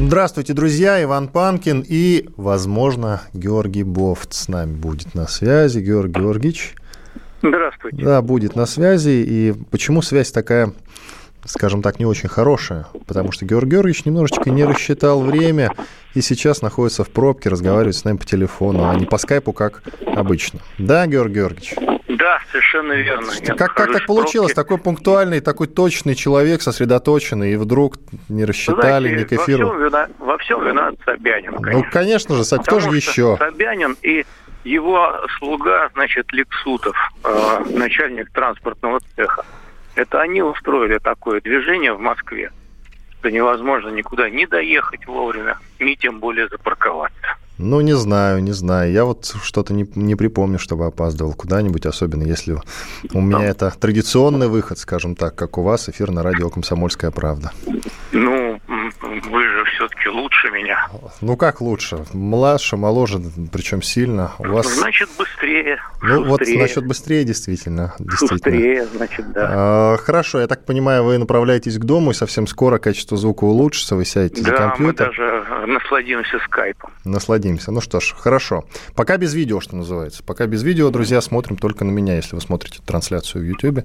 Здравствуйте, друзья. Иван Панкин и, возможно, Георгий Бофт с нами будет на связи. Георгий Георгиевич. Здравствуйте. Да, будет на связи. И почему связь такая, скажем так, не очень хорошая? Потому что Георгий Георгиевич немножечко не рассчитал время и сейчас находится в пробке, разговаривает с нами по телефону, а не по скайпу, как обычно. Да, Георгий Георгиевич? Да, совершенно верно. Я как, как так получилось? Такой пунктуальный, такой точный человек, сосредоточенный, и вдруг не рассчитали, Знаете, не кэфиру. Во всем, вина, во всем виноват Собянин, конечно. Ну, конечно же, кто Потому же еще? Собянин и его слуга, значит, Лексутов, э, начальник транспортного цеха, это они устроили такое движение в Москве, что невозможно никуда не доехать вовремя, ни тем более запарковаться. Ну, не знаю, не знаю. Я вот что-то не, не припомню, чтобы опаздывал куда-нибудь, особенно если у меня это традиционный выход, скажем так, как у вас, эфир на радио «Комсомольская правда». Ну, вы же все-таки лучше меня. Ну, как лучше? Младше, моложе, причем сильно. У вас... Значит, быстрее. Ну, вот шустрее. насчет быстрее, действительно. действительно. Шустрее, значит, да. А, Хорошо, я так понимаю, вы направляетесь к дому, и совсем скоро качество звука улучшится, вы сядете за Да, мы компьютер. даже э, насладимся скайпом. Насладимся. Ну что ж, хорошо. Пока без видео, что называется. Пока без видео, друзья, смотрим только на меня, если вы смотрите трансляцию в Ютьюбе.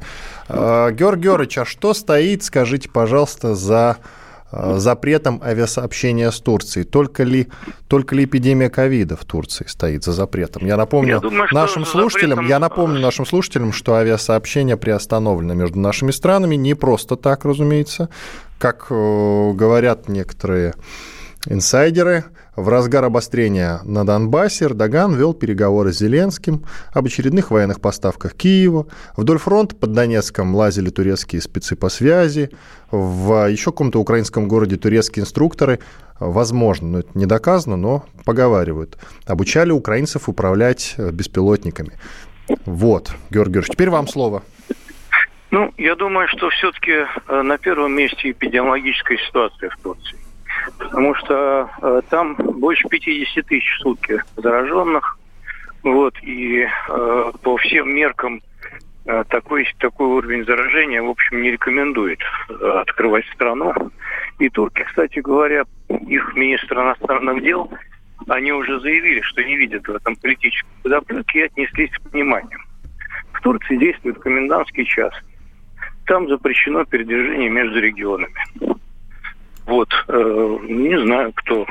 А, Георг Георгиевич, а что стоит, скажите, пожалуйста, за запретом авиасообщения с Турцией? Только ли, только ли эпидемия ковида в Турции стоит за запретом? Я напомню Я думаю, нашим слушателям, запретом- я напомню нашим слушателям, что авиасообщение приостановлено между нашими странами не просто так, разумеется, как э, говорят некоторые инсайдеры. В разгар обострения на Донбассе Эрдоган вел переговоры с Зеленским об очередных военных поставках Киеву. Вдоль фронта под Донецком лазили турецкие спецы по связи. В еще каком-то украинском городе турецкие инструкторы, возможно, но это не доказано, но поговаривают, обучали украинцев управлять э, беспилотниками. Вот, Георгий Георгиевич, теперь вам слово. Ну, я думаю, что все-таки на первом месте эпидемиологическая ситуация в Турции. Потому что э, там больше 50 тысяч в сутки зараженных. Вот, и э, по всем меркам э, такой, такой уровень заражения, в общем, не рекомендует э, открывать страну. И турки, кстати говоря, их министр иностранных дел, они уже заявили, что не видят в этом политической подоплеки и отнеслись с пониманием. В Турции действует комендантский час. Там запрещено передвижение между регионами. Вот, э, не знаю, кто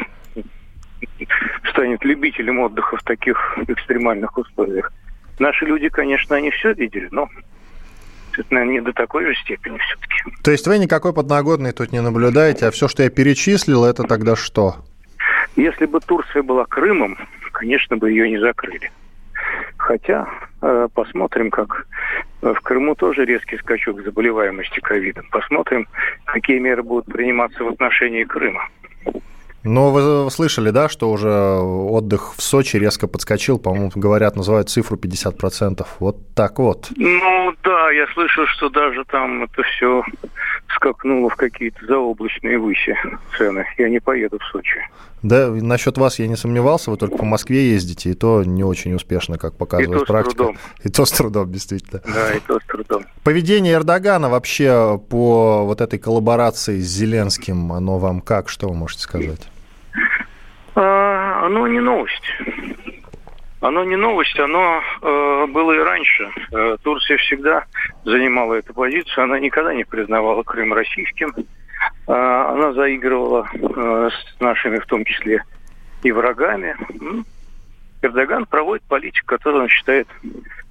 станет любителем отдыха в таких экстремальных условиях. Наши люди, конечно, они все видели, но это, наверное, не до такой же степени все-таки. То есть вы никакой подноготной тут не наблюдаете, а все, что я перечислил, это тогда что? Если бы Турция была Крымом, конечно бы ее не закрыли. Хотя э, посмотрим, как в Крыму тоже резкий скачок заболеваемости ковидом. Посмотрим, какие меры будут приниматься в отношении Крыма. Но вы слышали, да, что уже отдых в Сочи резко подскочил, по-моему, говорят, называют цифру 50%. Вот так вот. Ну да, я слышал, что даже там это все скакнуло в какие-то заоблачные выси цены. Я не поеду в Сочи. Да, насчет вас я не сомневался, вы только по Москве ездите, и то не очень успешно, как показывает И практика. трудом. И то с трудом, действительно. Да, и то с трудом. Поведение Эрдогана вообще по вот этой коллаборации с Зеленским, оно вам как, что вы можете сказать? Оно не новость. Оно не новость, оно э, было и раньше. Э, Турция всегда занимала эту позицию, она никогда не признавала Крым российским. Э, она заигрывала э, с нашими, в том числе, и врагами. Эрдоган проводит политику, которую он считает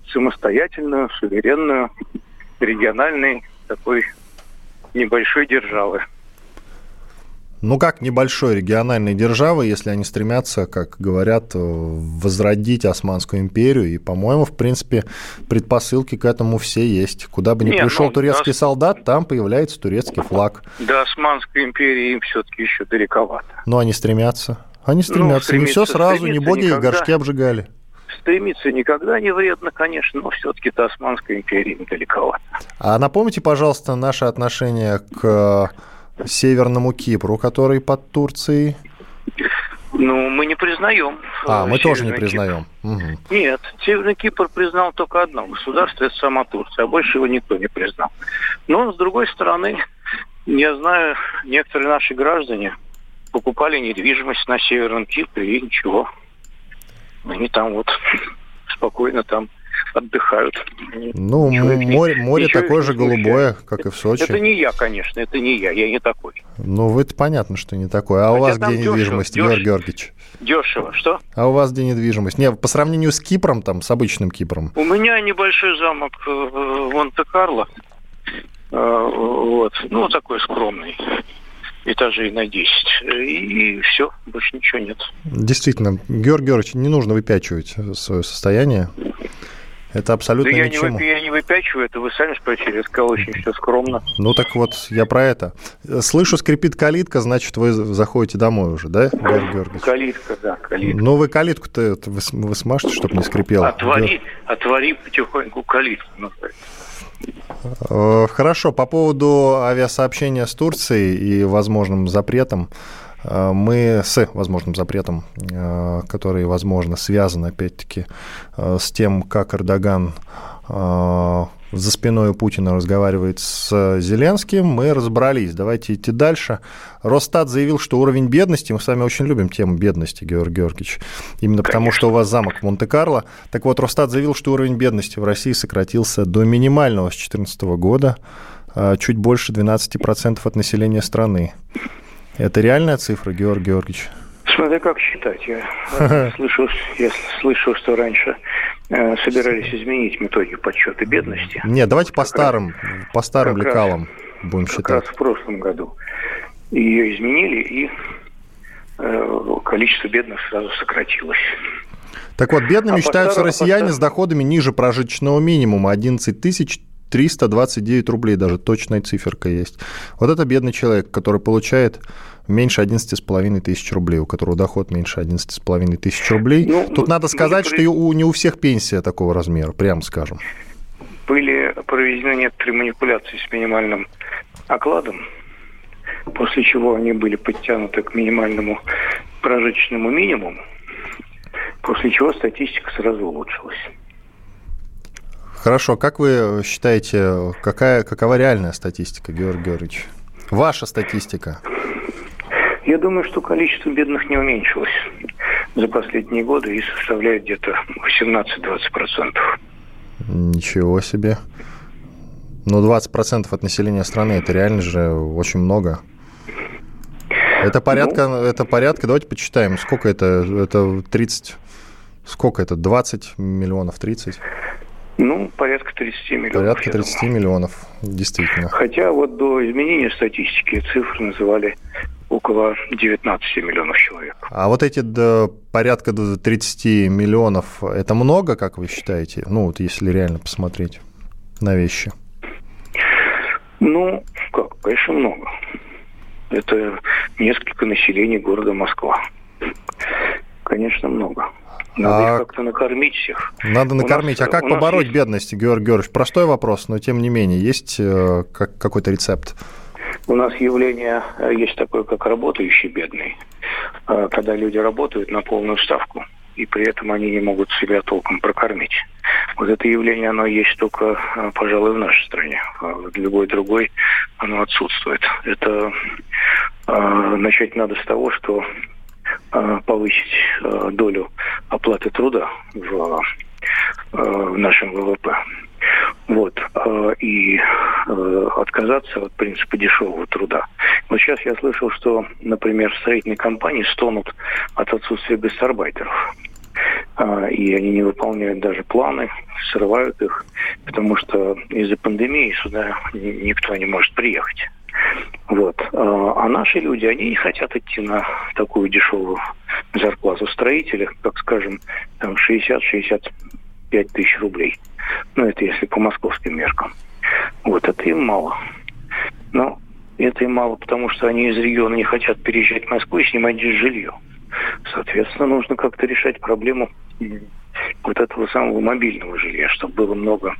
самостоятельную, суверенную, региональной такой небольшой державы. Ну, как небольшой региональной державы, если они стремятся, как говорят, возродить Османскую империю. И, по-моему, в принципе, предпосылки к этому все есть. Куда бы ни Не, пришел ну, турецкий да. солдат, там появляется турецкий флаг. До Османской империи им все-таки еще далековато. Но они стремятся. Они стремятся. не все сразу, не боги и никогда. горшки обжигали. стремиться никогда не вредно, конечно, но все-таки это Османская империя недалековато. А напомните, пожалуйста, наше отношение к Северному Кипру, который под Турцией. Ну, мы не признаем. А, мы тоже не признаем. Угу. Нет, Северный Кипр признал только одно государство, это сама Турция, а больше его никто не признал. Но, с другой стороны, я знаю, некоторые наши граждане покупали недвижимость на Северном Кипре и ничего. Они там вот спокойно там отдыхают. Ну, море, море такое же голубое, как и в Сочи. Это не я, конечно, это не я, я не такой. Ну, вы-то понятно, что не такой. А Хотя у вас где недвижимость, дешево, Георгий Георгиевич? Дешево, что? А у вас где недвижимость? Не, по сравнению с Кипром, там, с обычным Кипром. У меня небольшой замок э, в Монте-Карло. Э, вот, ну, такой скромный этажей на 10. И все, больше ничего нет. Действительно, Георгий Георгиевич, не нужно выпячивать свое состояние. Это абсолютно да я ничему. Не, я не выпячиваю, это вы сами спросили, я сказал очень все скромно. Ну так вот, я про это. Слышу, скрипит калитка, значит, вы заходите домой уже, да, Георгий Георгиевич? Калитка, да, калитка. Ну вы калитку-то вы, вы смажете, чтобы не скрипело? Отвори, отвори потихоньку калитку. Э, хорошо, по поводу авиасообщения с Турцией и возможным запретом. Э, мы с возможным запретом, э, который, возможно, связан, опять-таки, с тем, как Эрдоган за спиной Путина разговаривает с Зеленским, мы разобрались. Давайте идти дальше. Росстат заявил, что уровень бедности, мы с вами очень любим тему бедности, Георгий Георгиевич, именно Конечно. потому что у вас замок в Монте-Карло. Так вот, Росстат заявил, что уровень бедности в России сократился до минимального с 2014 года, а, чуть больше 12% от населения страны. Это реальная цифра, Георгий Георгиевич? Смотря как считать. Я слышу, я слышу, что раньше э, собирались изменить методику подсчета бедности. Нет, давайте по старым, по старым лекалам будем как считать. Как раз в прошлом году ее изменили, и э, количество бедных сразу сократилось. Так вот, бедными а считаются россияне с доходами ниже прожиточного минимума 11 тысяч 329 рублей, даже точная циферка есть. Вот это бедный человек, который получает меньше 11,5 тысяч рублей, у которого доход меньше 11,5 тысяч рублей. Ну, Тут надо сказать, что у, не у всех пенсия такого размера, прямо скажем. Были проведены некоторые манипуляции с минимальным окладом, после чего они были подтянуты к минимальному прожиточному минимуму, после чего статистика сразу улучшилась. Хорошо, как вы считаете, какая, какова реальная статистика, Георгий Георгиевич? Ваша статистика. Я думаю, что количество бедных не уменьшилось за последние годы и составляет где-то 18-20%. Ничего себе. Ну, 20% от населения страны, это реально же очень много. Это порядка, ну, это порядка, давайте почитаем, сколько это, это 30, сколько это, 20 миллионов, 30? Ну, порядка 30 миллионов. Порядка 30 миллионов, действительно. Хотя вот до изменения статистики цифры называли около 19 миллионов человек. А вот эти до, порядка до 30 миллионов, это много, как вы считаете? Ну, вот если реально посмотреть на вещи. Ну, как, конечно, много. Это несколько населений города Москва. Конечно, много. Надо а... их как-то накормить всех. Надо накормить. Нас, а как побороть есть... бедность, Георгий Георгиевич? Простой вопрос, но тем не менее, есть э, как, какой-то рецепт? У нас явление э, есть такое, как работающий бедный. Э, когда люди работают на полную ставку, и при этом они не могут себя толком прокормить. Вот это явление, оно есть только, э, пожалуй, в нашей стране. А в любой другой оно отсутствует. Это начать надо с того, что повысить долю оплаты труда в, в нашем ВВП. Вот. Э, и э, отказаться от принципа дешевого труда. Вот сейчас я слышал, что, например, строительные компании стонут от отсутствия гастарбайтеров. А, и они не выполняют даже планы, срывают их, потому что из-за пандемии сюда никто не может приехать. Вот. А, а наши люди, они не хотят идти на такую дешевую зарплату строителя, как, скажем, там 60-65 тысяч рублей. Ну, это если по московским меркам. Вот, это им мало. Но это им мало, потому что они из региона не хотят переезжать в Москву и снимать здесь жилье. Соответственно, нужно как-то решать проблему вот этого самого мобильного жилья, чтобы было много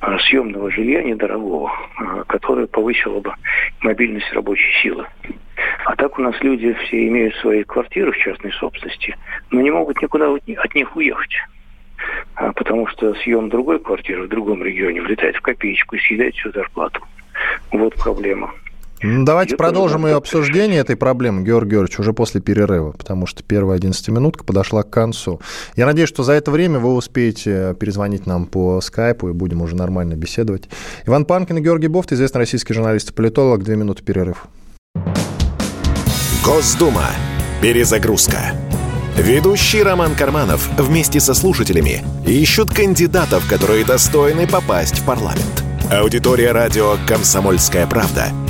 а, съемного жилья недорогого, а, которое повысило бы мобильность рабочей силы. А так у нас люди все имеют свои квартиры в частной собственности, но не могут никуда от них уехать. А, потому что съем другой квартиры в другом регионе влетает в копеечку и съедает всю зарплату. Вот проблема. Ну, давайте продолжим ее обсуждение этой проблемы, Георгий Георгиевич, уже после перерыва, потому что первая 11-минутка подошла к концу. Я надеюсь, что за это время вы успеете перезвонить нам по скайпу и будем уже нормально беседовать. Иван Панкин и Георгий Бофт, известный российский журналист и политолог. Две минуты перерыв. Госдума. Перезагрузка. Ведущий Роман Карманов вместе со слушателями ищут кандидатов, которые достойны попасть в парламент. Аудитория радио «Комсомольская правда» —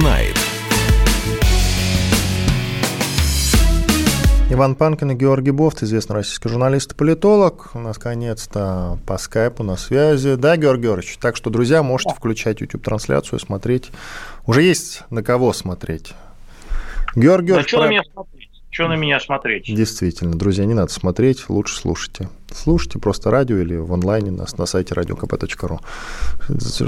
Знает. Иван Панкин и Георгий Бофт, известный российский журналист и политолог. У нас, наконец-то, по скайпу на связи. Да, Георгий Георгиевич? Так что, друзья, можете включать YouTube-трансляцию, смотреть. Уже есть на кого смотреть. Георгий Георгиевич... Да про... Что на меня смотреть? Действительно, друзья, не надо смотреть, лучше слушайте. Слушайте просто радио или в онлайне нас на сайте radiokp.ru.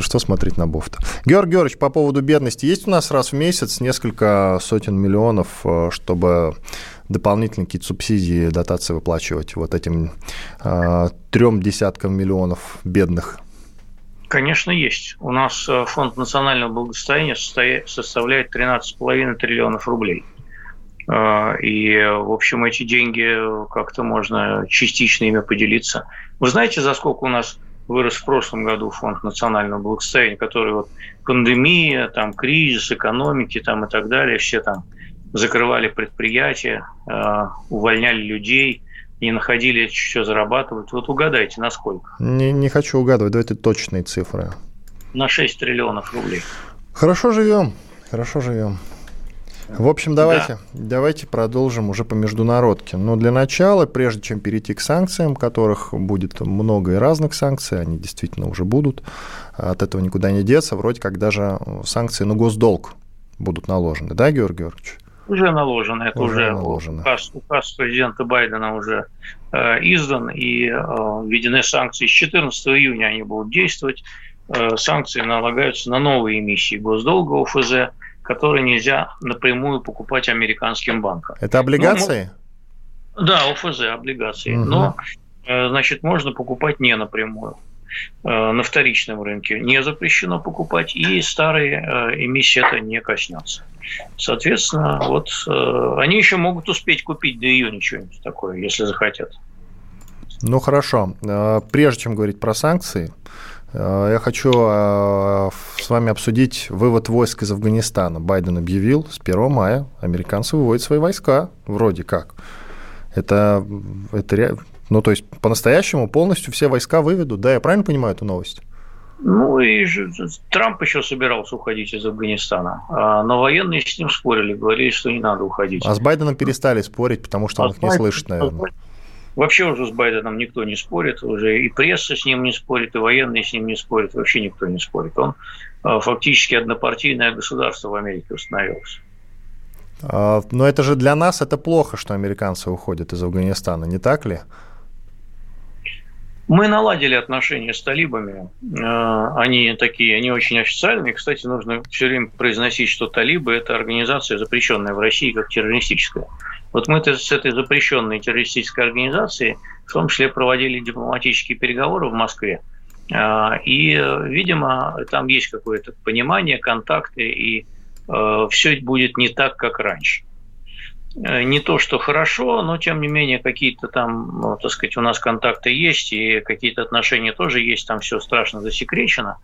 Что смотреть на Бофта? Георгий Георгиевич, по поводу бедности. Есть у нас раз в месяц несколько сотен миллионов, э, чтобы дополнительные какие-то субсидии, дотации выплачивать вот этим э, трем десяткам миллионов бедных? Конечно, есть. У нас э, фонд национального благосостояния составляет 13,5 триллионов рублей. Э, и, в общем, эти деньги как-то можно частично ими поделиться. Вы знаете, за сколько у нас вырос в прошлом году фонд национального благосостояния, который вот пандемия, там кризис экономики там и так далее, все там закрывали предприятия, э, увольняли людей, не находили, что зарабатывать. Вот угадайте, насколько? Не, не хочу угадывать, давайте точные цифры. На 6 триллионов рублей. Хорошо живем, хорошо живем. В общем, давайте, да. давайте продолжим уже по международке. Но для начала, прежде чем перейти к санкциям, которых будет много и разных санкций, они действительно уже будут, от этого никуда не деться, вроде как даже санкции на госдолг будут наложены, да, Георгий Георгиевич? Уже наложено. Это уже, уже наложено. Указ, указ президента Байдена уже э, издан и э, введены санкции. С 14 июня они будут действовать. Э, санкции налагаются на новые эмиссии госдолга ОФЗ, которые нельзя напрямую покупать американским банкам. Это облигации? Ну, да, ОФЗ, облигации. Угу. Но, э, значит, можно покупать не напрямую. Э, на вторичном рынке не запрещено покупать, и старые э, эмиссии это не коснется. Соответственно, вот они еще могут успеть купить до июня что-нибудь такое, если захотят. Ну хорошо. Прежде чем говорить про санкции, я хочу с вами обсудить вывод войск из Афганистана. Байден объявил, с 1 мая американцы выводят свои войска, вроде как. Это, это ну, то есть, по-настоящему полностью все войска выведут, да, я правильно понимаю эту новость? Ну, и Трамп еще собирался уходить из Афганистана, а, но военные с ним спорили, говорили, что не надо уходить. А с Байденом перестали спорить, потому что а он их не слышит, наверное. Вообще уже с Байденом никто не спорит, уже и пресса с ним не спорит, и военные с ним не спорят, вообще никто не спорит. Он а, фактически однопартийное государство в Америке установилось. Но это же для нас это плохо, что американцы уходят из Афганистана, не так ли? Мы наладили отношения с талибами. Э, они такие, они очень официальные. Кстати, нужно все время произносить, что талибы – это организация, запрещенная в России как террористическая. Вот мы с этой запрещенной террористической организацией в том числе проводили дипломатические переговоры в Москве. Э, и, видимо, там есть какое-то понимание, контакты, и э, все будет не так, как раньше. Э, не то, что хорошо, но тем не менее какие-то там, ну, так сказать, у нас контакты есть, и какие-то отношения тоже есть, там все страшно засекречено.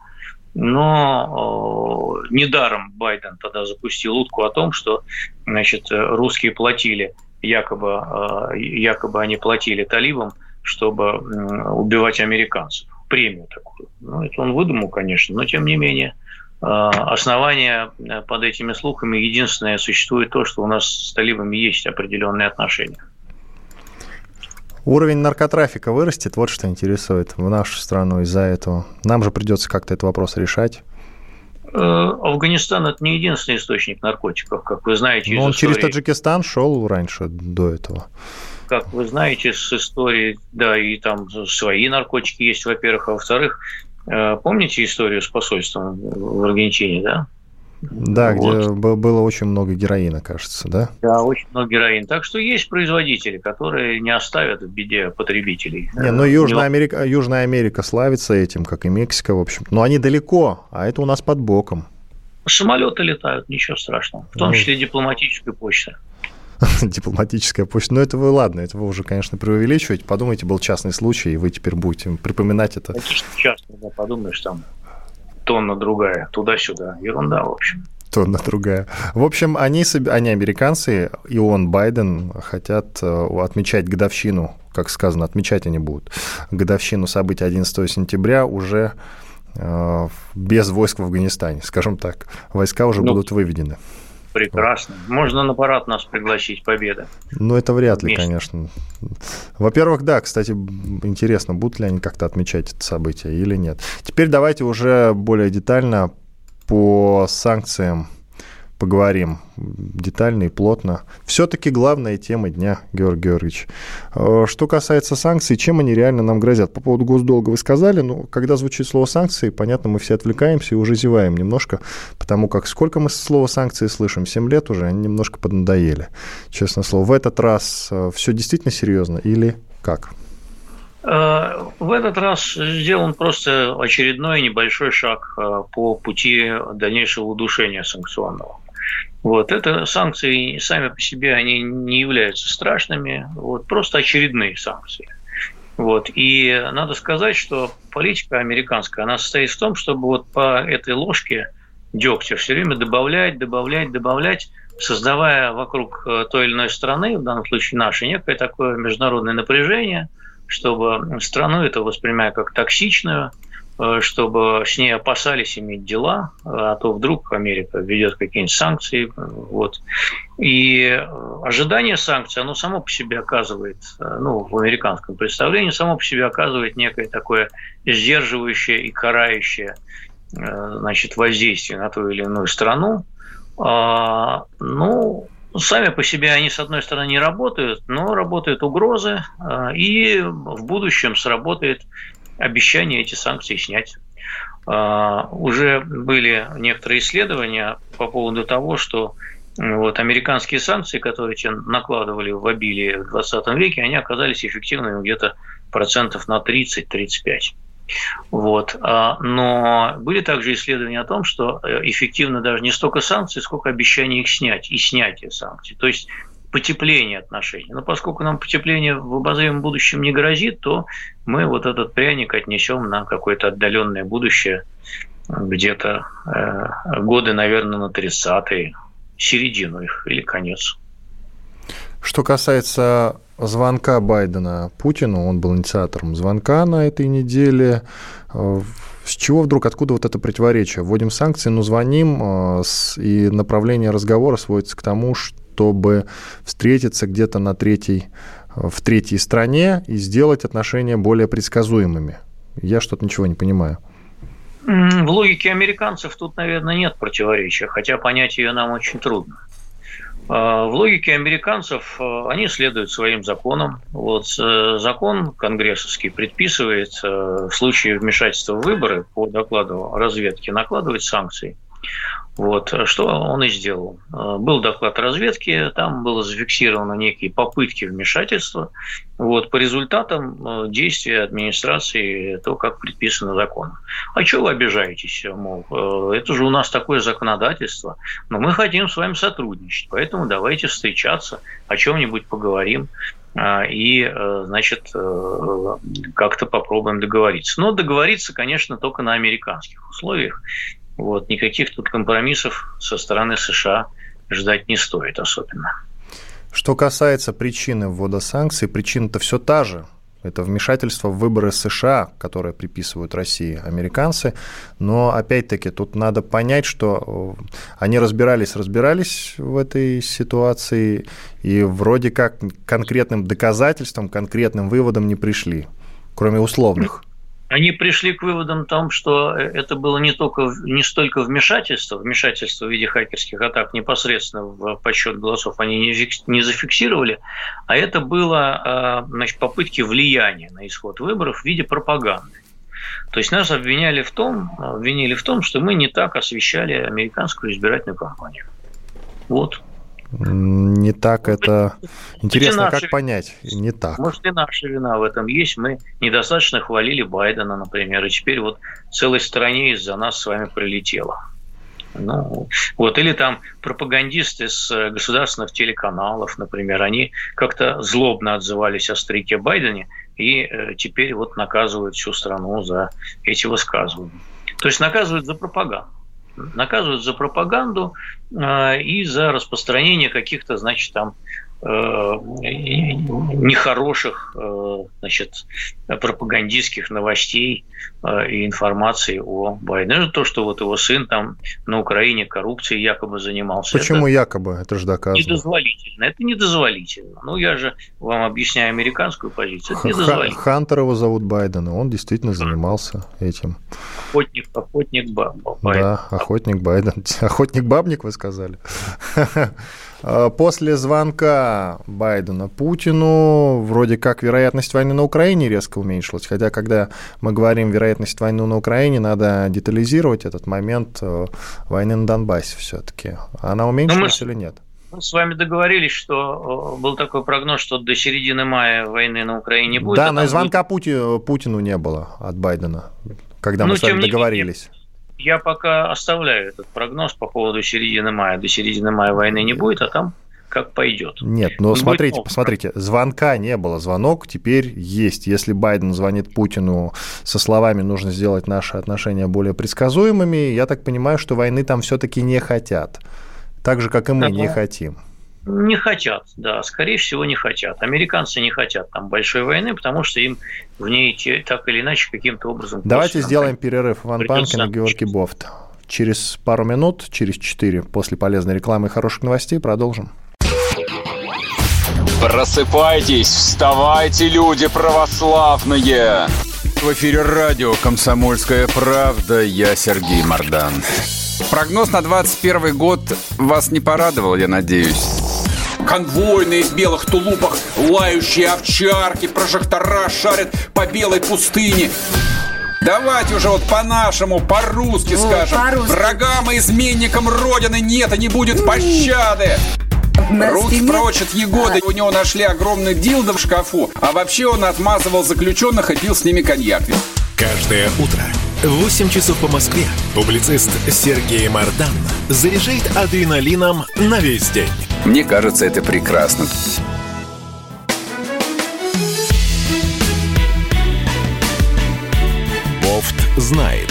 Но недаром Байден тогда запустил утку о том, что значит, русские платили, якобы, якобы они платили талибам, чтобы убивать американцев. Премию такую. Ну, это он выдумал, конечно, но тем не менее – основания э, под этими слухами единственное существует то, что у нас с талибами есть определенные отношения. Уровень наркотрафика вырастет, вот что интересует в нашу страну из-за этого. Нам же придется как-то этот вопрос решать. Э, Афганистан это не единственный источник наркотиков, как вы знаете. Но он истории... через Таджикистан шел раньше до этого. Как вы знаете, с истории, да, и там свои наркотики есть, во-первых, а во-вторых, Э, помните историю с посольством в Аргентине, да? Да, вот. где было очень много героина, кажется, да? Да, очень много героина. Так что есть производители, которые не оставят в беде потребителей. Не, ну Южная Америка, Южная Америка славится этим, как и Мексика, в общем. Но они далеко, а это у нас под боком. Самолеты летают, ничего страшного. В том ну... числе дипломатическая почта. дипломатическая почта. Но это вы, ладно, это вы уже, конечно, преувеличиваете. Подумайте, был частный случай, и вы теперь будете припоминать это. Конечно, частный, да, подумаешь, там тонна другая, туда-сюда. Ерунда, в общем тонна другая. В общем, они, они американцы, и он, Байден, хотят э, отмечать годовщину, как сказано, отмечать они будут, годовщину событий 11 сентября уже э, без войск в Афганистане, скажем так. Войска уже ну, будут выведены. Прекрасно. Можно на парад нас пригласить, победа. Ну, это вряд ли, Вместе. конечно. Во-первых, да, кстати, интересно, будут ли они как-то отмечать это событие или нет. Теперь давайте уже более детально по санкциям поговорим детально и плотно. Все-таки главная тема дня, Георгий Георгиевич. Э, что касается санкций, чем они реально нам грозят? По поводу госдолга вы сказали, но когда звучит слово санкции, понятно, мы все отвлекаемся и уже зеваем немножко, потому как сколько мы слово санкции слышим? Семь лет уже, они немножко поднадоели, честно слово. В этот раз э, все действительно серьезно или как? Э, в этот раз сделан просто очередной небольшой шаг по пути дальнейшего удушения санкционного. Вот. Это санкции сами по себе они не являются страшными, вот, просто очередные санкции. Вот. И надо сказать, что политика американская, она состоит в том, чтобы вот по этой ложке дегтя все время добавлять, добавлять, добавлять, создавая вокруг э, той или иной страны, в данном случае нашей, некое такое международное напряжение, чтобы страну это воспринимая как токсичную, чтобы с ней опасались иметь дела, а то вдруг Америка введет какие-нибудь санкции. Вот. И ожидание санкций, оно само по себе оказывает, э, ну, в американском представлении, само по себе оказывает некое такое сдерживающее и карающее э, значит, воздействие на ту или иную страну. А, ну, Сами по себе они, с одной стороны, не работают, но работают угрозы, и в будущем сработает обещание эти санкции снять. А, уже были некоторые исследования по поводу того, что вот, американские санкции, которые накладывали в обилии в 20 веке, они оказались эффективными где-то процентов на 30-35. Вот. А, но были также исследования о том, что э, эффективно даже не столько санкции, сколько обещание их снять и снятие санкций. То есть потепление отношений. Но поскольку нам потепление в обозримом будущем не грозит, то мы вот этот пряник отнесем на какое-то отдаленное будущее, где-то э, годы, наверное, на 30-е, середину их или конец. Что касается звонка Байдена Путину, он был инициатором звонка на этой неделе. С чего вдруг, откуда вот это противоречие? Вводим санкции, но звоним, э, и направление разговора сводится к тому, что чтобы встретиться где-то на третьей, в третьей стране и сделать отношения более предсказуемыми. Я что-то ничего не понимаю. В логике американцев тут, наверное, нет противоречия, хотя понять ее нам очень трудно. А, в логике американцев а, они следуют своим законам. Вот э, закон конгрессовский предписывает э, в случае вмешательства в выборы по докладу разведки накладывать санкции – вот, что он и сделал. Э, был доклад разведки, там было зафиксировано некие попытки вмешательства. Вот, по результатам э, действия администрации, то, как предписано законом. А что вы обижаетесь? Мол, э, это же у нас такое законодательство, но мы хотим с вами сотрудничать, поэтому давайте встречаться, о чем-нибудь поговорим. и, значит, как-то попробуем договориться. Но договориться, конечно, только на американских условиях. Вот, никаких тут компромиссов со стороны США ждать не стоит особенно. Что касается причины ввода санкций, причина-то все та же. Это вмешательство в выборы США, которое приписывают России американцы. Но, опять-таки, тут надо понять, что э, они разбирались, разбирались в этой ситуации, и вроде как конкретным доказательством, конкретным выводом не пришли, кроме условных они пришли к выводам о том, что э, это было не только не столько вмешательство, вмешательство в виде хакерских атак непосредственно в подсчет голосов они не, не зафиксировали, а это было а, значит, попытки влияния на исход выборов в виде пропаганды. То есть нас обвиняли в том, обвинили в том, что мы не так освещали американскую избирательную кампанию. Вот. Не так это... Интересно, как понять? Не так. Может, и наша вина в этом есть. Мы недостаточно хвалили Байдена, например, и теперь вот целой стране из-за нас с вами прилетело. Ну, вот, или там пропагандисты с государственных телеканалов, например, они как-то злобно отзывались о старике Байдене и э, теперь вот наказывают всю страну за эти высказывания. То есть наказывают за пропаганду наказывают за пропаганду э, и за распространение каких-то, значит, там нехороших э, значит, пропагандистских новостей э, и информации о Байдене. Ну, то, что вот его сын там на Украине коррупцией якобы занимался. Почему это якобы? Это же доказано. Недозволительно. Это недозволительно. Ну, я же вам объясняю американскую позицию. Это недозволительно. Хантер его зовут Байден, он действительно занимался этим. Охотник, охотник Байден. Да, охотник Байден. Охотник бабник, вы сказали. Э, после звонка Байдена Путину вроде как вероятность войны на Украине резко уменьшилась. Хотя, когда мы говорим вероятность войны на Украине, надо детализировать этот момент э, войны на Донбассе все-таки. Она уменьшилась мы, или нет? Мы с вами договорились, что э, был такой прогноз, что до середины мая войны на Украине будет. Да, а но и звонка будет... Путину не было от Байдена, когда ну, мы с вами договорились. Менее, я пока оставляю этот прогноз по поводу середины мая. До середины мая войны не будет, а там как пойдет. Нет, но смотрите, будет посмотрите, звонка не было, звонок теперь есть. Если Байден звонит Путину со словами «нужно сделать наши отношения более предсказуемыми», я так понимаю, что войны там все-таки не хотят. Так же, как и мы да, не хотим. Не хотят, да, скорее всего, не хотят. Американцы не хотят там большой войны, потому что им в ней так или иначе каким-то образом... Давайте сделаем перерыв. Иван Панкин и Георгий Бофт. Через пару минут, через четыре, после полезной рекламы и хороших новостей продолжим. Просыпайтесь, вставайте, люди православные! В эфире радио «Комсомольская правда». Я Сергей Мордан. Прогноз на 21 год вас не порадовал, я надеюсь конвойные в белых тулупах, лающие овчарки, прожектора шарят по белой пустыне. Давайте уже вот по-нашему, по-русски О, скажем. По Врагам и изменникам Родины нет и не будет пощады. Руки прочь от Егоды. У него нашли огромный дилдо в шкафу. А вообще он отмазывал заключенных и пил с ними коньяк. Каждое утро в 8 часов по Москве публицист Сергей Мардан заряжает адреналином на весь день. Мне кажется, это прекрасно. Бофт знает.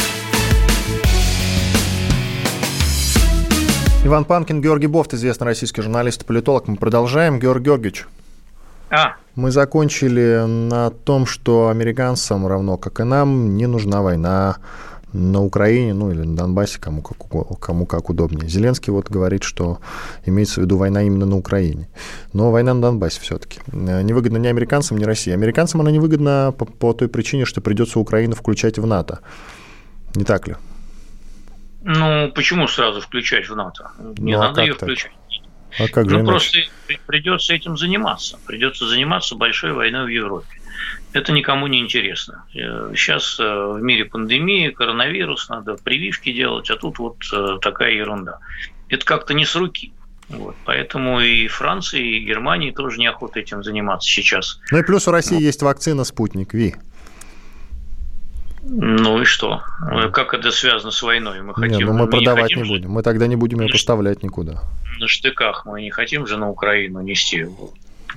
Иван Панкин, Георгий Бофт, известный российский журналист и политолог. Мы продолжаем. Георгий Георгиевич. А. Мы закончили на том, что американцам, равно как и нам, не нужна война на Украине, ну или на Донбассе, кому как, кому как удобнее. Зеленский вот говорит, что имеется в виду война именно на Украине. Но война на Донбассе все-таки. Невыгодно ни американцам, ни России. Американцам она невыгодна по, по той причине, что придется Украину включать в НАТО. Не так ли? Ну, почему сразу включать в НАТО? Не ну, а надо ее так? включать. А как же ну, просто придется этим заниматься. Придется заниматься большой войной в Европе. Это никому не интересно. Сейчас э, в мире пандемия, коронавирус, надо прививки делать, а тут вот э, такая ерунда. Это как-то не с руки. Вот. Поэтому и Франции, и Германии тоже неохота этим заниматься сейчас. Ну и плюс у России вот. есть вакцина «Спутник Ви». Ну и что? Как это связано с войной? Мы хотим. Не, ну мы, мы продавать не, не будем. Мы тогда не будем ее поставлять никуда. На штыках мы не хотим же на Украину нести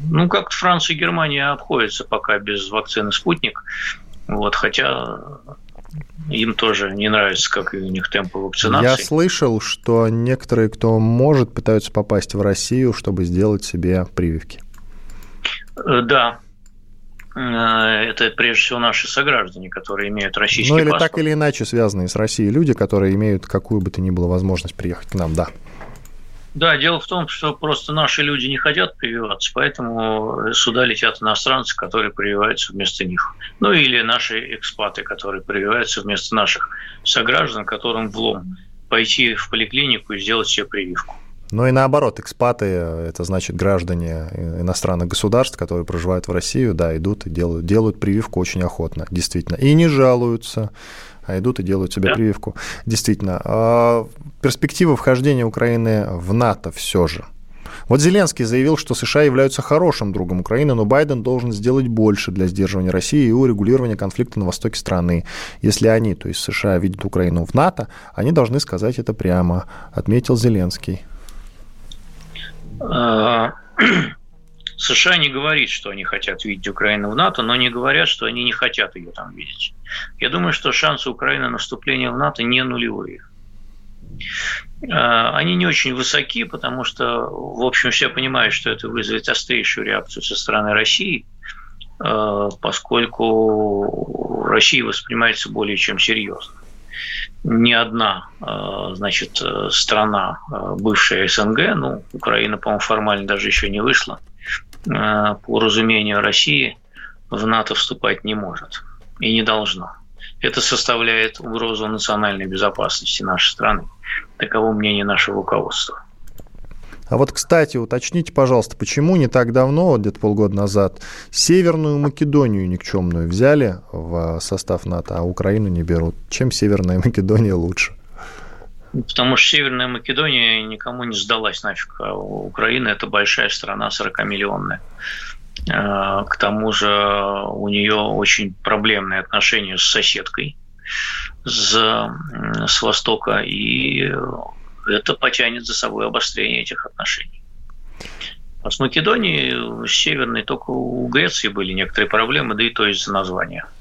Ну, как Франция и Германия обходятся пока без вакцины «Спутник». Вот, хотя им тоже не нравится, как у них темпы вакцинации. Я слышал, что некоторые, кто может, пытаются попасть в Россию, чтобы сделать себе прививки. Э, да, э, это прежде всего наши сограждане, которые имеют российский Ну или паспорт. так или иначе связанные с Россией люди, которые имеют какую бы то ни было возможность приехать к нам, да. Да, дело в том, что просто наши люди не хотят прививаться, поэтому сюда летят иностранцы, которые прививаются вместо них. Ну или наши экспаты, которые прививаются вместо наших сограждан, которым влом пойти в поликлинику и сделать себе прививку. Ну и наоборот, экспаты, это значит граждане иностранных государств, которые проживают в Россию, да, идут и делают, делают прививку очень охотно, действительно. И не жалуются, а идут и делают себе да? прививку. Действительно, а перспектива вхождения Украины в НАТО все же. Вот Зеленский заявил, что США являются хорошим другом Украины, но Байден должен сделать больше для сдерживания России и урегулирования конфликта на востоке страны. Если они, то есть США, видят Украину в НАТО, они должны сказать это прямо, отметил Зеленский. А, США не говорит, что они хотят видеть Украину в НАТО, но не говорят, что они не хотят ее там видеть. Я думаю, что шансы Украины на вступление в НАТО не нулевые. А, они не очень высоки, потому что, в общем, все понимают, что это вызовет острейшую реакцию со стороны России, а, поскольку Россия воспринимается более чем серьезно. Ни одна, значит, страна, бывшая СНГ, ну, Украина, по-моему, формально даже еще не вышла, Э, по разумению России в НАТО вступать не может и не должно. Это составляет угрозу национальной безопасности нашей страны. Таково мнение нашего руководства. А вот, кстати, уточните, пожалуйста, почему не так давно, где-то полгода назад, Северную Македонию никчемную взяли в состав НАТО, а Украину не берут? Чем Северная Македония лучше? Потому что Северная Македония никому не сдалась нафиг. А Украина – это большая страна, 40-миллионная. А, к тому же у нее очень проблемные отношения с соседкой с, с Востока, и это потянет за собой обострение этих отношений. А с Македонией, с Северной, только у Греции были некоторые проблемы, да и то из-за названия –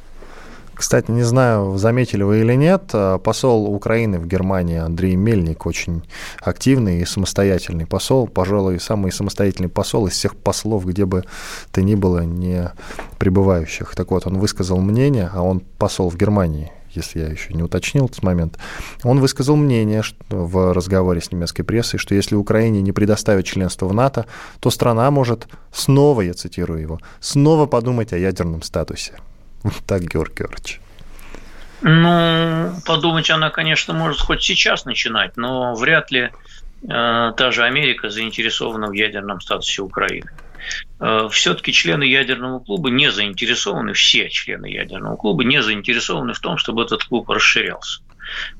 кстати, не знаю, заметили вы или нет, а, посол Украины в Германии Андрей Мельник очень активный и самостоятельный посол, пожалуй, самый самостоятельный посол из всех послов, где бы то ни было не пребывающих. Так вот, он высказал мнение, а он посол в Германии, если я еще не уточнил этот момент, он высказал мнение что в разговоре с немецкой прессой, что если Украине не предоставят членство в НАТО, то страна может снова, я цитирую его, снова подумать о ядерном статусе. Так, Георг Георгиевич. Ну, подумать она, конечно, может хоть сейчас начинать, но вряд ли э, та же Америка заинтересована в ядерном статусе Украины. Э, все-таки члены ядерного клуба не заинтересованы, все члены ядерного клуба не заинтересованы в том, чтобы этот клуб расширялся.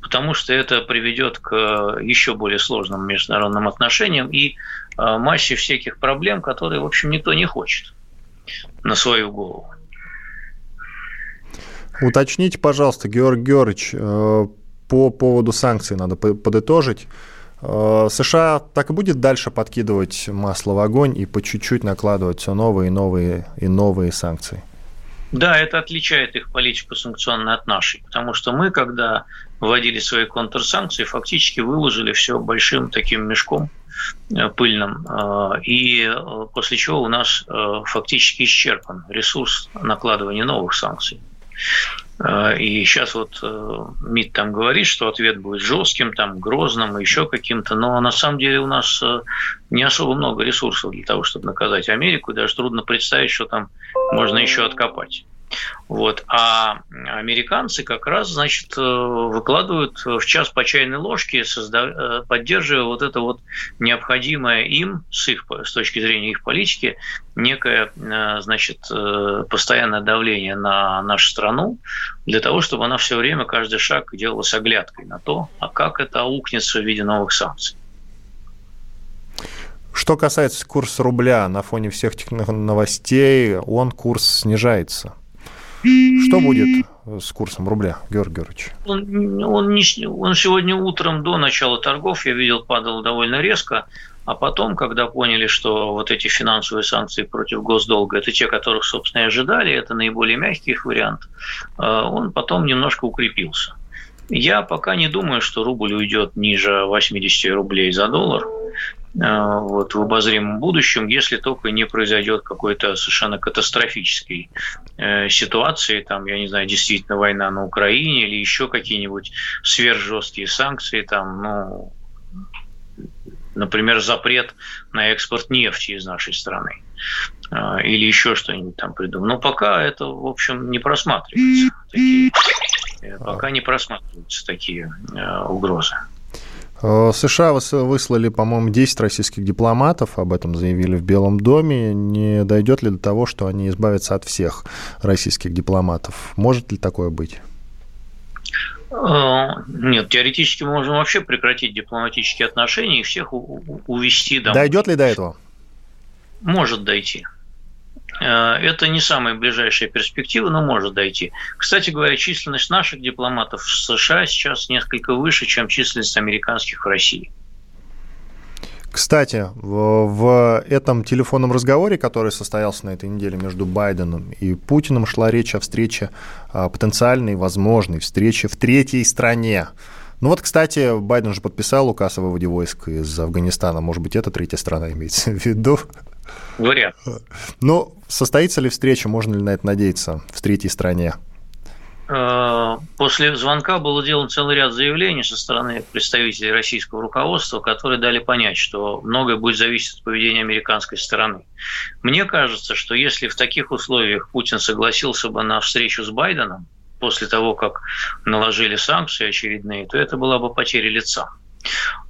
Потому что это приведет к еще более сложным международным отношениям и э, массе всяких проблем, которые, в общем, никто не хочет на свою голову. Уточните, пожалуйста, Георг Георгиевич, э, по поводу санкций надо подытожить. Э, США так и будет дальше подкидывать масло в огонь и по чуть-чуть накладывать все новые и новые и новые санкции. Да, это отличает их политику санкционную от нашей, потому что мы, когда вводили свои контрсанкции, фактически выложили все большим таким мешком э, пыльным, и после чего у нас фактически исчерпан ресурс накладывания новых санкций. А, и сейчас вот э, МИД там говорит, что ответ будет жестким, там, грозным, еще каким-то, но на самом деле у нас э, не особо много ресурсов для того, чтобы наказать Америку, и даже трудно представить, что там можно еще откопать. Вот. А американцы как раз, значит, э, выкладывают в час по чайной ложке, созда... поддерживая вот это вот необходимое им, с, их, с точки зрения их политики, некое, э, значит, э, постоянное давление на нашу страну для того, чтобы она все время, каждый шаг делала с оглядкой на то, а как это аукнется в виде новых санкций. Что касается курса рубля, на фоне всех этих новостей, он курс снижается. Что будет с курсом рубля, Георгий Георгиевич? Он, он, не, он сегодня утром до начала торгов, я видел, падал довольно резко, А потом, когда поняли, что вот эти финансовые санкции против госдолга – это те, которых, собственно, и ожидали, это наиболее мягкий их вариант, э, он потом немножко укрепился. Я пока не думаю, что рубль уйдет ниже 80 рублей за доллар э, вот, в обозримом будущем, если только не произойдет какой-то совершенно катастрофической э, ситуации, там, я не знаю, действительно война на Украине или еще какие-нибудь сверхжесткие санкции, там, ну, например, запрет на экспорт нефти из нашей страны э, или еще что-нибудь там придумать. Но пока это, в общем, не просматривается. Такие Э, пока не просматриваются такие э, угрозы. Э, США выслали, по-моему, 10 российских дипломатов, об этом заявили в Белом доме. Не дойдет ли до того, что они избавятся от всех российских дипломатов? Может ли такое быть? Нет, теоретически мы можем вообще прекратить дипломатические отношения и всех увести домой. Дойдет ли до этого? Может дойти. Э, это не самая ближайшая перспектива, но может дойти. Кстати говоря, численность наших дипломатов в США сейчас несколько выше, чем численность американских в России. Кстати, в, в этом телефонном разговоре, который состоялся на этой неделе между Байденом и Путиным, шла речь о встрече, о потенциальной, возможной встрече в третьей стране. Ну вот, кстати, Байден же подписал указ о выводе войск из Афганистана. Может быть, это третья страна имеется в виду? Вариант. Ну, состоится ли встреча, можно ли на это надеяться в третьей стране? Э, после звонка было сделан целый ряд заявлений со стороны представителей российского руководства, которые дали понять, что многое будет зависеть от поведения американской стороны. Мне кажется, что если в таких условиях Путин согласился бы на встречу с Байденом, после того, как наложили санкции очередные, то это была бы потеря лица.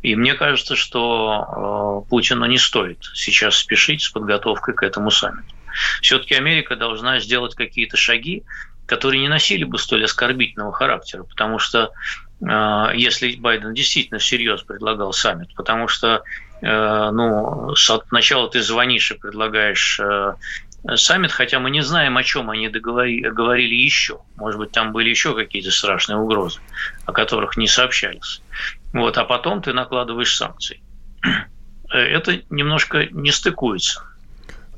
И мне кажется, что э, Путину не стоит сейчас спешить с подготовкой к этому саммиту. Все-таки Америка должна сделать какие-то шаги, которые не носили бы столь оскорбительного характера, потому что э, если Байден действительно всерьез предлагал саммит, потому что э, ну, сначала ты звонишь и предлагаешь саммит, хотя мы не знаем, о чем они договорили, говорили еще. Может быть, там были еще какие-то страшные угрозы, о которых не сообщались. Вот, а потом ты накладываешь санкции. Это немножко не стыкуется.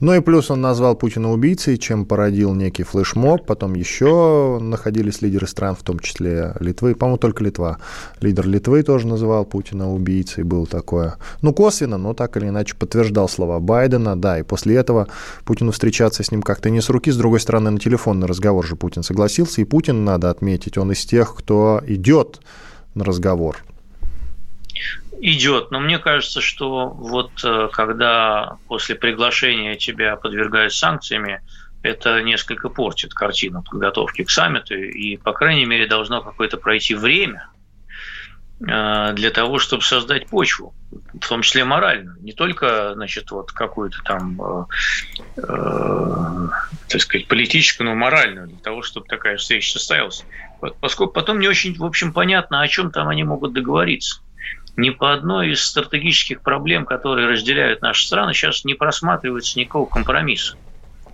Ну и плюс он назвал Путина убийцей, чем породил некий флешмоб. Потом еще находились лидеры стран, в том числе Литвы. По-моему, только Литва. Лидер Литвы тоже называл Путина убийцей. Было такое. Ну, косвенно, но так или иначе подтверждал слова Байдена. Да, и после этого Путину встречаться с ним как-то не с руки. С другой стороны, на телефонный разговор же Путин согласился. И Путин, надо отметить, он из тех, кто идет на разговор идет, но мне кажется, что вот э, когда после приглашения тебя подвергают санкциями, это несколько портит картину подготовки к саммиту, и, по крайней мере, должно какое-то пройти время э, для того, чтобы создать почву, в том числе моральную, не только, значит, вот какую-то там, э, э, так сказать, политическую, но моральную, для того, чтобы такая встреча состоялась. Поскольку потом не очень, в общем, понятно, о чем там они могут договориться ни по одной из стратегических проблем, которые разделяют наши страны, сейчас не просматривается никакого компромисса.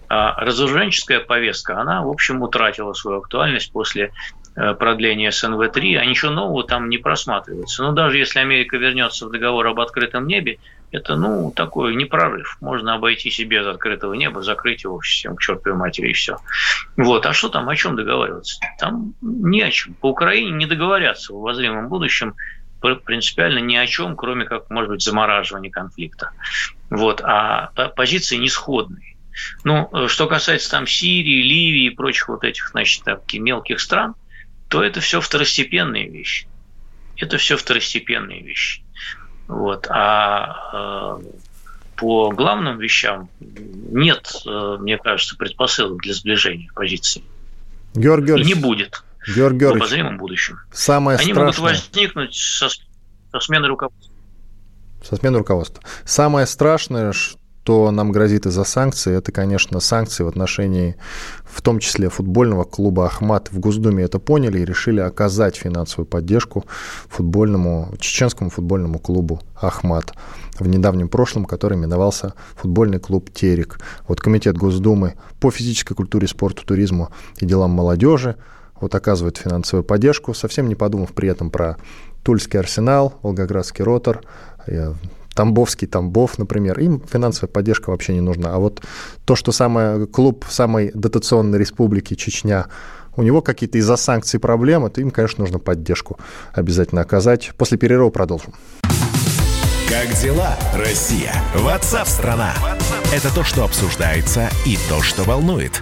А разоруженческая повестка, она, в общем, утратила свою актуальность после э, продления СНВ-3, а ничего нового там не просматривается. Но даже если Америка вернется в договор об открытом небе, это, ну, такой не прорыв. Можно обойтись и без открытого неба, закрыть его всем к чертовой матери и все. Вот. А что там, о чем договариваться? Там не о чем. По Украине не договорятся в обозримом будущем принципиально ни о чем, кроме как, может быть, замораживания конфликта. Вот. А позиции не сходные. Ну, что касается там Сирии, Ливии и прочих вот этих, значит, таких мелких стран, то это все второстепенные вещи. Это все второстепенные вещи. Вот. А э, по главным вещам нет, э, мне кажется, предпосылок для сближения позиций. Георгий И не будет. Георгий в обозримом будущем. Самое Они страшное... могут возникнуть со, со смены руководства. Со смены руководства. Самое страшное, что нам грозит из-за санкций, это, конечно, санкции в отношении, в том числе футбольного клуба «Ахмат». В Госдуме это поняли и решили оказать финансовую поддержку футбольному, чеченскому футбольному клубу «Ахмат» в недавнем прошлом, который именовался футбольный клуб «Терек». Вот Комитет Госдумы по физической культуре, спорту, туризму и делам молодежи вот оказывает финансовую поддержку, совсем не подумав при этом про Тульский арсенал, Волгоградский ротор, Тамбовский, Тамбов, например, им финансовая поддержка вообще не нужна. А вот то, что самый клуб самой дотационной республики Чечня у него какие-то из-за санкций проблемы, то им, конечно, нужно поддержку обязательно оказать. После перерыва продолжим. Как дела, Россия? Ватсап-страна! Это то, что обсуждается и то, что волнует.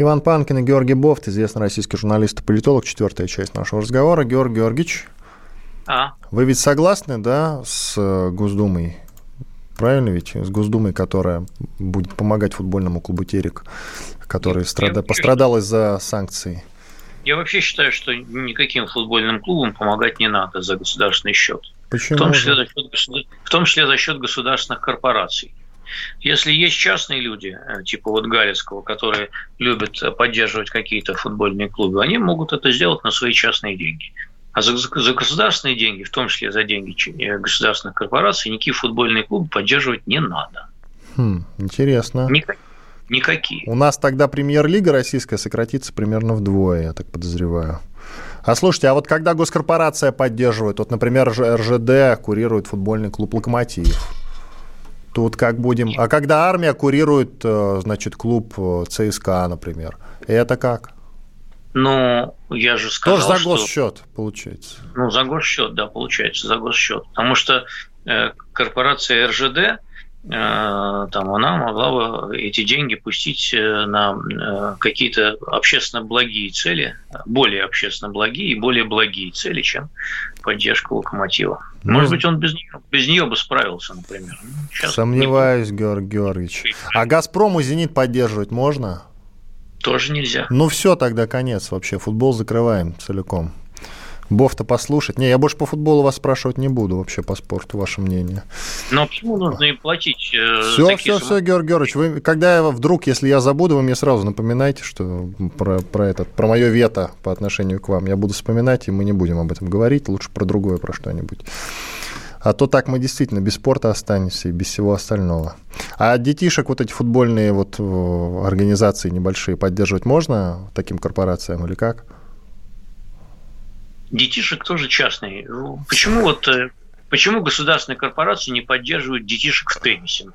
Иван Панкин и Георгий Бофт, известный российский журналист и политолог. Четвертая часть нашего разговора. Георгий Георгиевич, а? вы ведь согласны, да, с э, Госдумой? Правильно ведь? С Госдумой, которая будет помогать футбольному клубу «Терек», который Нет, страда... пострадал из-за санкций. Я вообще считаю, что никаким футбольным клубам помогать не надо за государственный счет. Почему? В том числе за счет, в том числе за счет государственных корпораций. Если есть частные люди, э, типа вот Галицкого, которые любят поддерживать какие-то футбольные клубы, они могут это сделать на свои частные деньги. А за, за государственные деньги, в том числе за деньги э, государственных корпораций, никакие футбольные клубы поддерживать не надо. Хм, интересно. Никакие. Никакие. У нас тогда премьер-лига российская сократится примерно вдвое, я так подозреваю. А слушайте, а вот когда госкорпорация поддерживает, вот, например, РЖД курирует футбольный клуб «Локомотив», Тут как будем... А когда армия курирует, э, значит, клуб э, ЦСКА, например, это как? Ну, я же сказал, Тоже за госсчет, что... получается. Ну, за госсчет, да, получается, за госсчет. Потому что э, корпорация РЖД там она могла бы эти деньги пустить э, на э, какие-то общественно благие цели, более общественно благие и более благие цели, чем поддержка локомотива. Ну, Может быть, он без нее, без нее бы справился, например. Ну, сейчас Сомневаюсь, не... Георгий Георгиевич. А «Газпрому» «Зенит» поддерживать можно? Тоже нельзя. Ну все, тогда конец вообще. Футбол закрываем целиком. Бофта послушать. Не, я больше по футболу вас спрашивать не буду вообще по спорту, ваше мнение. Но почему нужно и платить? Э, все, все, все, Георгий Георгиевич, вы, когда я вдруг, если я забуду, вы мне сразу напоминайте, что про, про, этот, про мое вето по отношению к вам. Я буду вспоминать, и мы не будем об этом говорить, лучше про другое, про что-нибудь. А то так мы действительно без спорта останемся и без всего остального. А детишек вот эти футбольные вот э, организации небольшие поддерживать можно таким корпорациям или как? Детишек тоже частные. Почему вот э, почему государственные корпорации не поддерживают детишек в теннисе?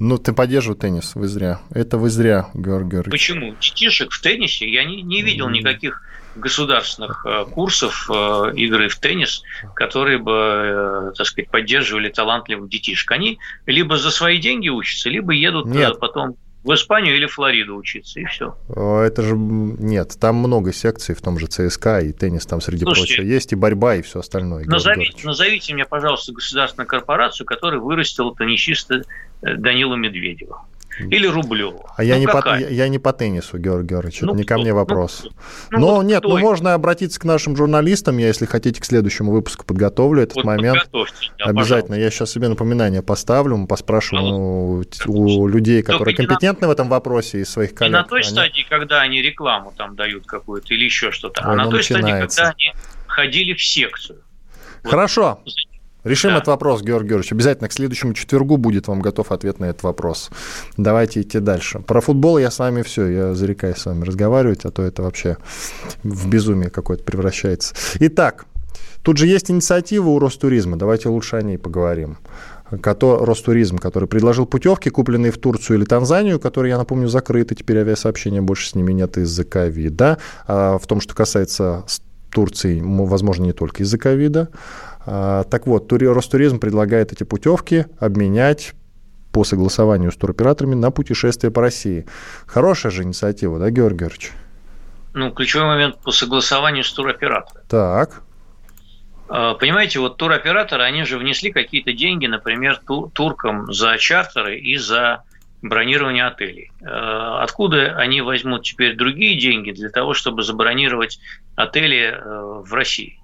Ну, ты поддерживаешь теннис, вы зря. Это вы зря, Георгий Георгиевич. Почему? Детишек в теннисе я не, не видел никаких государственных э, курсов э, игры в теннис, которые бы, э, так сказать, поддерживали талантливых детишек. Они либо за свои деньги учатся, либо едут Нет. Э, потом в Испанию или Флориду учиться, и все. Это же нет, там много секций в том же ЦСКА, и теннис там, среди Слушайте, прочего, есть и борьба, и все остальное. Назовите, назовите мне, пожалуйста, государственную корпорацию, которая вырастила теннисиста э, Данила Медведева. Или Рублева. А ну, я, не по, я, я не по теннису, Георгий Георгиевич, ну, это не ко мне вопрос. Ну, ну, Но вот нет, ну можно обратиться к нашим журналистам, я, если хотите, к следующему выпуску подготовлю этот вот момент. Да, Обязательно, пожалуйста. я сейчас себе напоминание поставлю, мы поспрашиваем у, у людей, которые компетентны на... в этом вопросе, из своих коллег. Не на той они... стадии, когда они рекламу там дают какую-то или еще что-то, а на той начинается. стадии, когда они ходили в секцию. Хорошо. Вот, Решим да. этот вопрос, Георгий Георгиевич. Обязательно к следующему четвергу будет вам готов ответ на этот вопрос. Давайте идти дальше. Про футбол я с вами все, я зарекаюсь с вами разговаривать, а то это вообще в безумие какое-то превращается. Итак, тут же есть инициатива у Ростуризма. Давайте лучше о ней поговорим. Ростуризм, который предложил путевки, купленные в Турцию или Танзанию, которые, я напомню, закрыты. Теперь авиасообщения больше с ними нет из-за ковида. А в том, что касается Турции, возможно, не только из-за ковида. А, так вот, Ростуризм предлагает эти путевки обменять по согласованию с туроператорами на путешествия по России. Хорошая же инициатива, да, Георгий Георгиевич? Ну, ключевой момент по согласованию с туроператором. Так. А, понимаете, вот туроператоры, они же внесли какие-то деньги, например, туркам за чартеры и за бронирование отелей. А, откуда они возьмут теперь другие деньги для того, чтобы забронировать отели э, в России?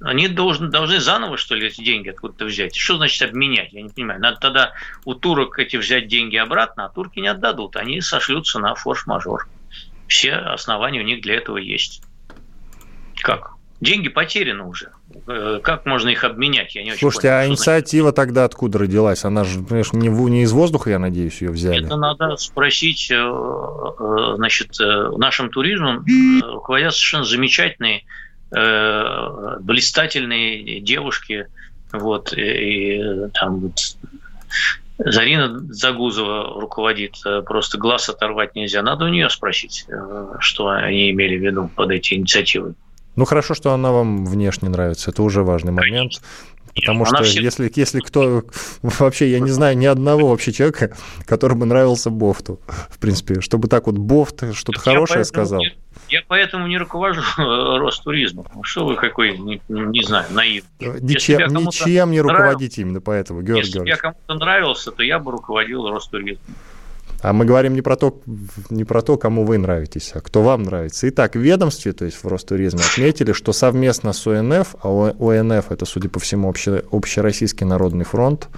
Они должны, должны заново, что ли, эти деньги откуда-то взять? Что значит обменять? Я не понимаю. Надо тогда у турок эти взять деньги обратно, а турки не отдадут. Они сошлются на форс-мажор. Все основания у них для этого есть. Как? Деньги потеряны уже. Э, как можно их обменять? Я не очень Слушайте, понял, а инициатива значит... тогда откуда родилась? Она же, понимаешь, не, не из воздуха, я надеюсь, ее взяли. Это надо спросить, э, э, значит, нашим туризмом руководят совершенно замечательные, блистательные девушки, вот, и там вот Зарина Загузова руководит, просто глаз оторвать нельзя. Надо у нее спросить, что они имели в виду под эти инициативы. Ну, хорошо, что она вам внешне нравится. Это уже важный момент. Потому Она что все... если, если кто... Вообще, я не знаю ни одного вообще человека, который бы нравился Бофту. В принципе, чтобы так вот Бофт что-то хорошее сказал. Не, я поэтому не руковожу Ростуризмом. Что вы какой, не, не знаю, наивный. Ничем, ничем не руководите именно поэтому, Георгий Если бы я кому-то нравился, то я бы руководил Ростуризмом. А мы говорим не про, то, не про то, кому вы нравитесь, а кто вам нравится. Итак, в ведомстве, то есть в Ростуризме, отметили, что совместно с ОНФ, а ОНФ это, судя по всему, обще, Общероссийский народный фронт,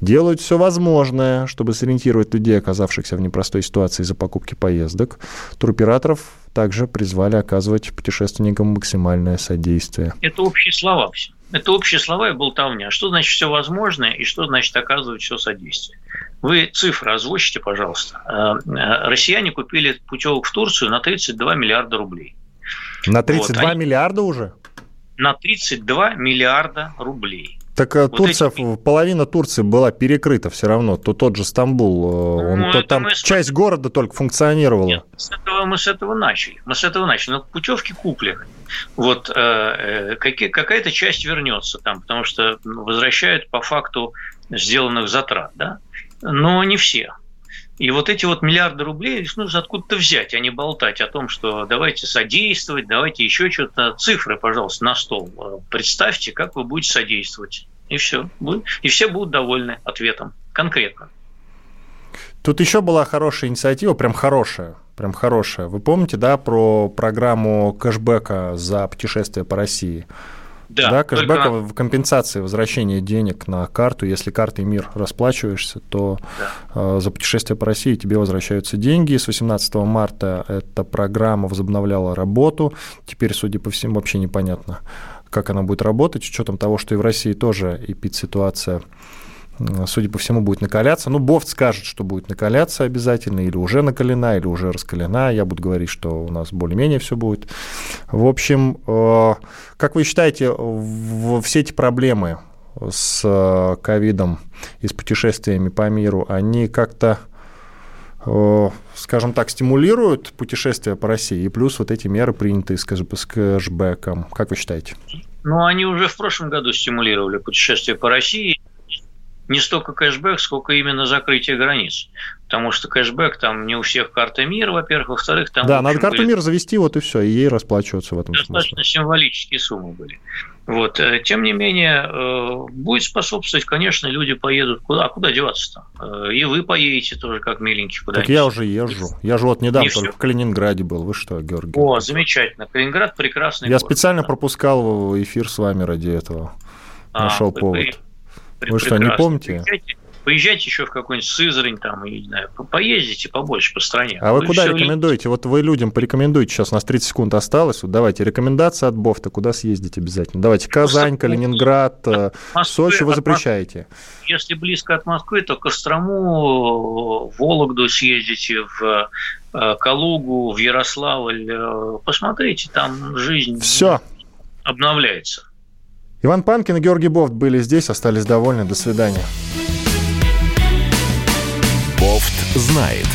делают все возможное, чтобы сориентировать людей, оказавшихся в непростой ситуации из-за покупки поездок. Туроператоров также призвали оказывать путешественникам максимальное содействие. Это общие слова все. Это общие слова и болтовня. Что значит все возможное и что значит оказывать все содействие? Вы цифры озвучите, пожалуйста. Э, э, россияне купили путевок в Турцию на 32 миллиарда рублей. На 32 вот, они... миллиарда уже? На 32 миллиарда рублей. Так э, вот Турция, эти... половина Турции была перекрыта все равно. То тот же Стамбул, ну, он, то, там часть с... города только функционировала. Нет, с этого, мы с этого начали. Мы с этого начали. Но путевки куплены. Вот э, какие, какая-то часть вернется там, потому что возвращают по факту сделанных затрат, да но не все. И вот эти вот миллиарды рублей их нужно откуда-то взять, а не болтать о том, что давайте содействовать, давайте еще что-то. Цифры, пожалуйста, на стол. Представьте, как вы будете содействовать. И все. И все будут довольны ответом. Конкретно. Тут еще была хорошая инициатива, прям хорошая, прям хорошая. Вы помните, да, про программу кэшбэка за путешествие по России? Да, да кэшбэк только... в компенсации возвращения денег на карту. Если картой МИР расплачиваешься, то да. э, за путешествие по России тебе возвращаются деньги. С 18 марта эта программа возобновляла работу. Теперь, судя по всему, вообще непонятно, как она будет работать, с учетом того, что и в России тоже эпид-ситуация судя по всему, будет накаляться. Ну, Бофт скажет, что будет накаляться обязательно, или уже накалена, или уже раскалена. Я буду говорить, что у нас более-менее все будет. В общем, э, как вы считаете, все эти проблемы с э, ковидом и с путешествиями по миру, они как-то э, скажем так, стимулируют путешествия по России, и плюс вот эти меры, принятые, с кэшбэком. Как вы считаете? Ну, они уже в прошлом году стимулировали путешествия по России не столько кэшбэк, сколько именно закрытие границ. Потому что кэшбэк там не у всех карта мира, во-первых, во-вторых, там... Да, надо карту были... мира завести, вот и все, и ей расплачиваться в этом Достаточно смысле. символические суммы были. Вот. Э, тем не менее, э, будет способствовать, конечно, люди поедут куда, а куда деваться-то? Э, и вы поедете тоже, как миленький, куда-нибудь. Так я уже езжу. Я же вот недавно только в Калининграде был. Вы что, Георгий? О, замечательно. Калининград прекрасный Я город, специально да. пропускал эфир с вами ради этого. А, Нашел повод. Вы, вы что, не помните? Поезжайте, поезжайте еще в какой-нибудь Сызрань, там, я не знаю, поездите побольше по стране. А вы, вы куда рекомендуете? Вот вы людям порекомендуете, сейчас у нас 30 секунд осталось, вот давайте рекомендации от Бофта, куда съездить обязательно? Давайте Казань, Калининград, э, Москвы, Сочи вы запрещаете. Если близко от Москвы, то Кострому, Вологду съездите, в э, Калугу, в Ярославль. Э, посмотрите, там жизнь Все. обновляется. Иван Панкин и Георгий Бофт были здесь, остались довольны. До свидания. Бофт знает.